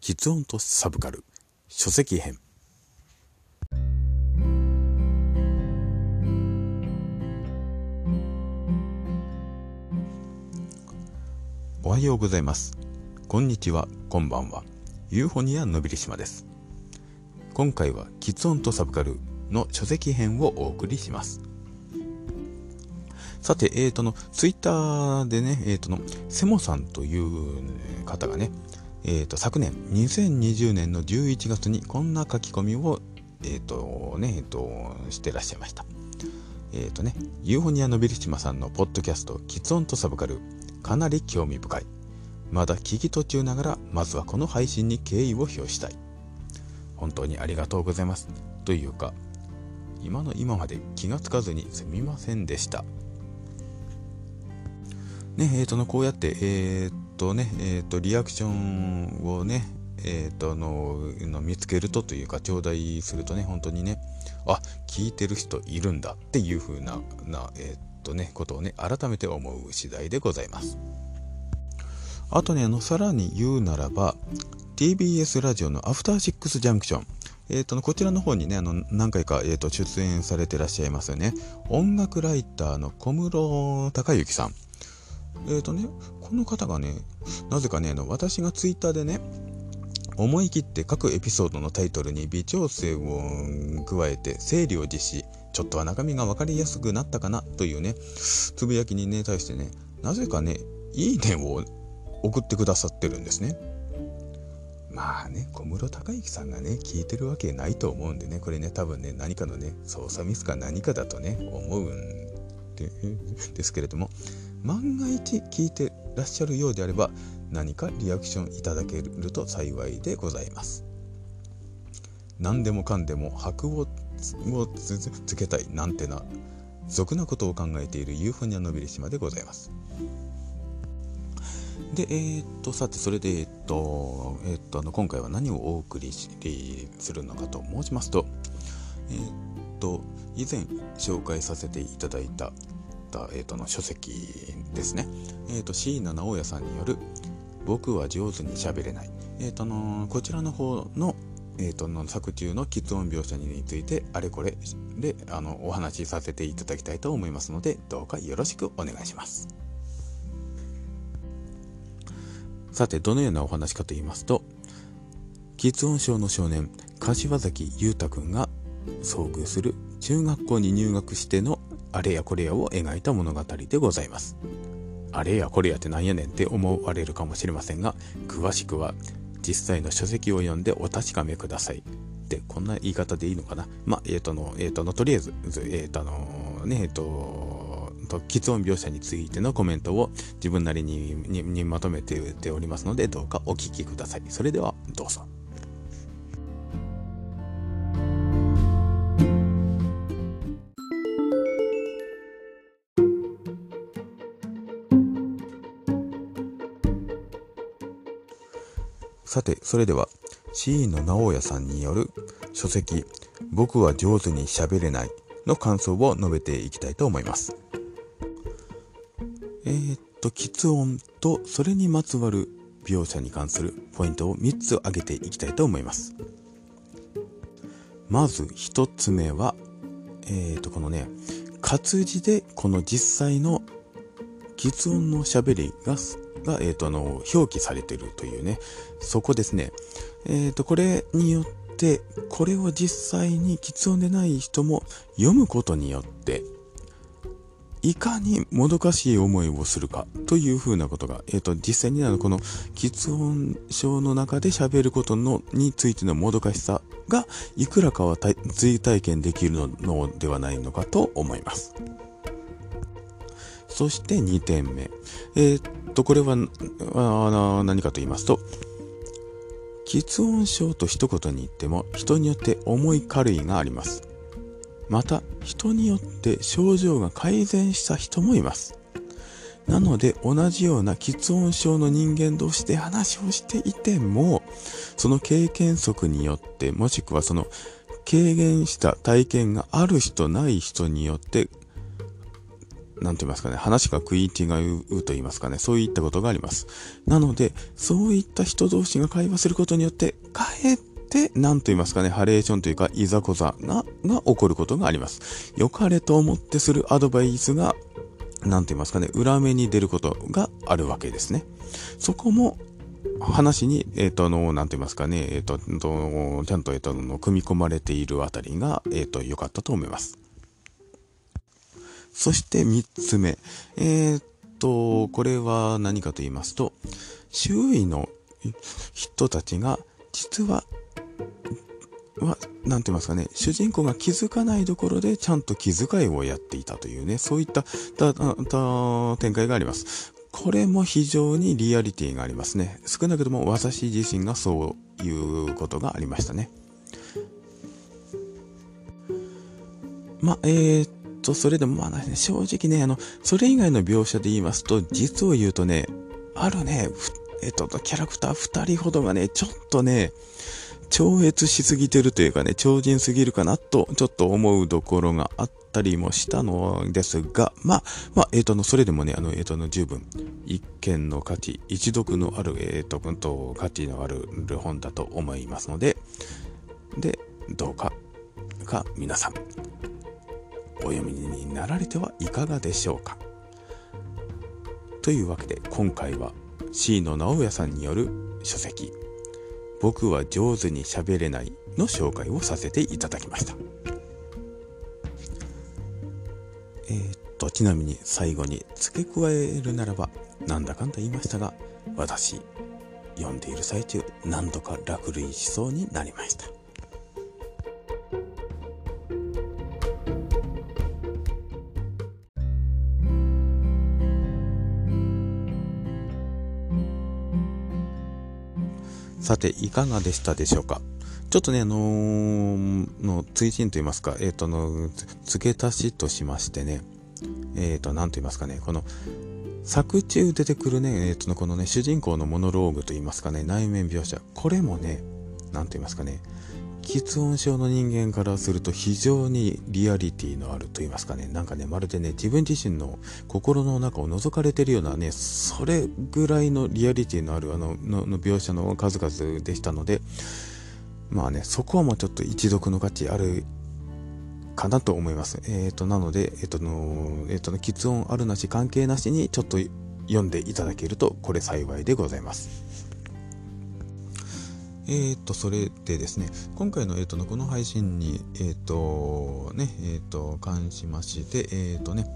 喫音とサブカル書籍編。おはようございます。こんにちは。こんばんは。ユーフォニアのびりしまです。今回は喫音とサブカルの書籍編をお送りします。さて、えーとの、ツイッターでね、えーとの、セモさんという方がね、えーと、昨年、2020年の11月にこんな書き込みを、え、ー、とね、え、ー、と、してらっしゃいました。えっ、ー、とね、ユーフォニアのビリシマさんのポッドキャスト、キツオンとサブカル、かなり興味深い。まだ聞き途中ながら、まずはこの配信に敬意を表したい。本当にありがとうございます。というか、今の今まで気がつかずにすみませんでした。ね、えっ、ー、との、こうやって、えっ、ー、とね、えっ、ー、と、リアクションをね、えっ、と、の、の見つけるとというか、頂戴するとね、本当にね、あ、聞いてる人いるんだっていう風な、な、えっ、とね、ことをね、改めて思う次第でございます。あとね、あの、さらに言うならば、TBS ラジオのアフターシックスジャンクション。えーと、こちらの方にね、あの何回か、えーと、出演されてらっしゃいますよね。音楽ライターの小室孝之さん。えっ、ー、とね、この方がね、なぜかね、私がツイッターでね、思い切って各エピソードのタイトルに微調整を加えて整理を実施。ちょっとは中身が分かりやすくなったかなというね、つぶやきにね、対してね、なぜかね、いいねを送ってくださってるんですね。まあね、小室孝之さんがね、聞いてるわけないと思うんでね、これね、多分ね、何かのね、操作ミスか何かだとね、思うんですけれども、万が一聞いてらっしゃるようであれば何かリアクションいただけると幸いでございます。何でもかんでも箔をつけたいなんてな俗なことを考えているユーフォニアのびり島でございます。で、えー、っと、さて、それで、えー、っと、えー、っと、あの、今回は何をお送りするのかと申しますと、えっと、以前紹介させていただいた、った、えーと、の書籍ですね。えーと、椎名直哉さんによる「僕は上手にしゃべれない」えーとのこちらの方の,、えーと、の作中の喫音描写についてあれこれであのお話しさせていただきたいと思いますのでどうかよろしくお願いします。さてどのようなお話かと言いますと喫音症の少年柏崎裕太君が遭遇する中学校に入学してのあれやこれやを描いた物語でございます。あれやこれやってなんやねんって思われるかもしれませんが、詳しくは実際の書籍を読んでお確かめください。で、こんな言い方でいいのかなまあ、えっ、ー、との、えっ、ー、との、とりあえず、えっ、ー、との、ね、えっ、と、と、喫音描写についてのコメントを自分なりににまとめておりますので、どうかお聞きください。それでは、どうぞ。さて、それでは、椎野直哉さんによる書籍、僕は上手に喋れないの感想を述べていきたいと思います。えー、っと、喫音とそれにまつわる描写に関するポイントを3つ挙げていきたいと思います。まず1つ目は、えー、っと、このね、活字でこの実際の喫音の喋りがが、えっ、ー、と、あの、表記されてるというね、そこですね。えっ、ー、と、これによって、これを実際に喫音でない人も読むことによって、いかにもどかしい思いをするかというふうなことが、えっ、ー、と、実際にあの、この喫音症の中で喋ることのについてのもどかしさが、いくらかは追体験できるのではないのかと思います。そして2点目。えー、と、これは、あ何かと言いますと、喫音症と一言に言っても人によって重い軽いがあります。また、人によって症状が改善した人もいます。なので、同じような喫音症の人間同士で話をしていても、その経験則によって、もしくはその軽減した体験がある人ない人によってなんて言いますかね、話が食い違うと言いますかね、そういったことがあります。なので、そういった人同士が会話することによって、かえって、なんと言いますかね、ハレーションというか、いざこざが、が起こることがあります。良かれと思ってするアドバイスが、なんて言いますかね、裏目に出ることがあるわけですね。そこも、話に、えっ、ー、と、の、なんて言いますかね、えっ、ー、と、ちゃんと、えっ、ー、と、の、組み込まれているあたりが、えっ、と、良かったと思います。そして3つ目。えっと、これは何かと言いますと、周囲の人たちが、実は、は、なんて言いますかね、主人公が気づかないところでちゃんと気遣いをやっていたというね、そういった展開があります。これも非常にリアリティがありますね。少なくとも私自身がそういうことがありましたね。まあ、えー、っと、それでもまあね、正直ね、あの、それ以外の描写で言いますと、実を言うとね、あるね、えっと、キャラクター2人ほどがね、ちょっとね、超越しすぎてるというかね、超人すぎるかなと、ちょっと思うところがあったりもしたのですが、まあ、まあ、えっ、ー、と、それでもね、あの、えっ、ー、と、の十分、一見の価値、一読のある、えっ、ー、と、と、価値のある本だと思いますので、で、どうか、か、皆さん、お読みになられてはいかがでしょうか。というわけで、今回は、C の直哉さんによる書籍、僕は上手に喋れないの紹介をさせていただきました。えー、っと、ちなみに最後に付け加えるならば、なんだかんだ言いましたが、私、読んでいる最中、何度か落類しそうになりました。さて、いかがでしたでしょうか？ちょっとね、あのー、の、追伸と言いますか、えっ、ー、と、の、付け足しとしましてね、えっ、ー、と、なんと言いますかね、この、作中出てくるね、えっ、と、このね、主人公のモノローグと言いますかね、内面描写、これもね、なんと言いますかね、喫音症の人間からすると非常にリアリティのあると言いますかね、なんかね、まるでね、自分自身の心の中を覗かれてるようなね、それぐらいのリアリティのあるあのの描写の数々でしたので、まあね、そこはもうちょっと一読の価値あるかなと思います。えっ、ー、と、なので、えっ、ー、との、えっ、ー、と、喫音あるなし関係なしにちょっと読んでいただけると、これ幸いでございます。えっ、と、それでですね、今回の、えーと、この配信に、えっ、と、ね、えっ、と、関しまして、えっ、とね、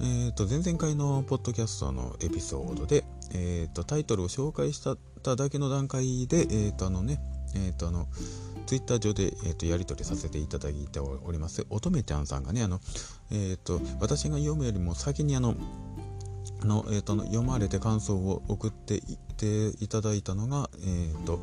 えっ、と、前々回のポッドキャストのエピソードで、えっ、と、タイトルを紹介しただけの段階で、えっ、と、あのね、えっ、と、あの、ツイッター上で、えーと、やり取りさせていただいております、乙女ちゃんさんがね、あの、えっ、と、私が読むよりも先にあの、の、えーと、読まれて感想を送っていていただいたのが、えっ、と、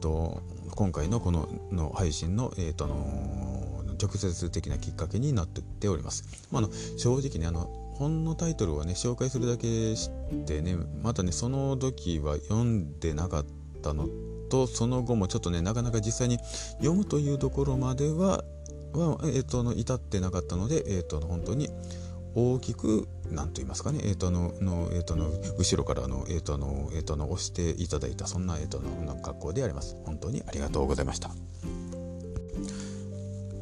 と今回のこのの配信の,、えーとあ、の直接的なきっかけになっております。まあ、の正直ねあの本のタイトルをね紹介するだけしてねまたねその時は読んでなかったのとその後もちょっとねなかなか実際に読むというところまではは、えーと、の至ってなかったので、えーと本当に大きく何と言いますかね、えーとののえーとの後ろからの、えーとのえーとの押していただいたそんな、えーとの格好であります。本当にありがとうございました。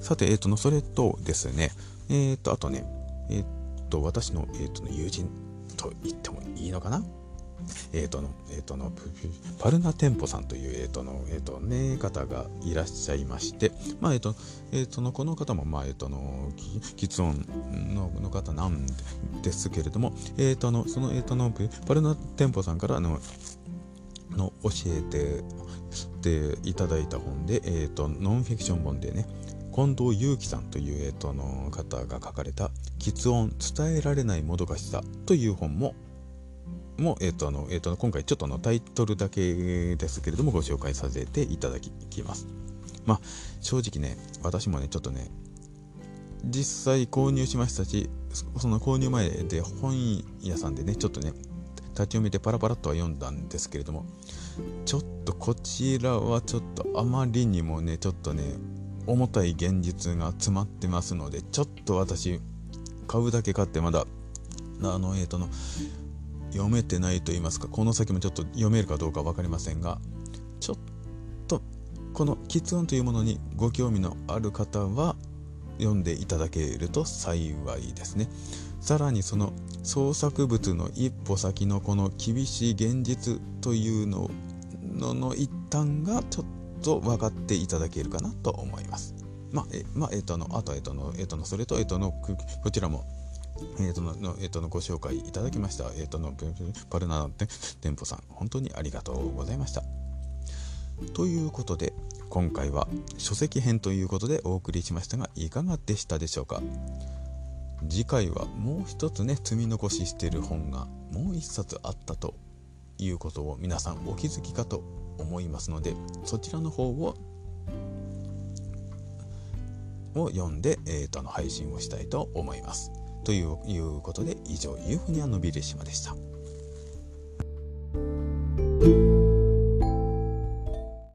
さて、えーとのそれとですね、えーとあとね、えーと私の,、えーとの友人と言ってもいいのかな？えーとの、えーとの、パルナ店舗さんという、えーとの、えーとね、方がいらっしゃいまして、まあ、えーと、えーとの、この方も、まあ、えーとの、き喫音のの方なんですけれども、えーとの、その、えーとの、パルナ店舗さんから、の、の教えてていただいた本で、えーと、ノンフィクション本でね、近藤祐樹さんという、えーと、の方が書かれた「喫音伝えられないもどかしさ」という本もも、えっ、ー、と、あの、えっ、ー、と、今回ちょっとのタイトルだけですけれども、ご紹介させていただきます。まあ、正直ね、私もね、ちょっとね、実際購入しましたし、その購入前で本屋さんでね、ちょっとね、立ち読みでパラパラとは読んだんですけれども、ちょっとこちらはちょっとあまりにもね、ちょっとね、重たい現実が詰まってますので、ちょっと私、買うだけ買ってまだあのえっ、ー、との読めてないと言いますかこの先もちょっと読めるかどうか分かりませんがちょっとこの喫音というものにご興味のある方は読んでいただけると幸いですね。さらにその創作物の一歩先のこの厳しい現実というののの一端がちょっと分かっていただけるかなと思います。まあ、え、まあ、えっ、との、あと、えっ、との、えっ、との、それと、えっ、との、こちらもえーとのえーとのご紹介いただきました、えーとのパルナー店舗さん、本当にありがとうございました。ということで、今回は書籍編ということでお送りしましたが、いかがでしたでしょうか？次回はもう一つね、積み残ししてる本がもう一冊あったということを皆さんお気づきかと思いますので、そちらの方をを読んで、えーと、の配信をしたいと思います。ということで以上、ユーフニアのビレシマでした。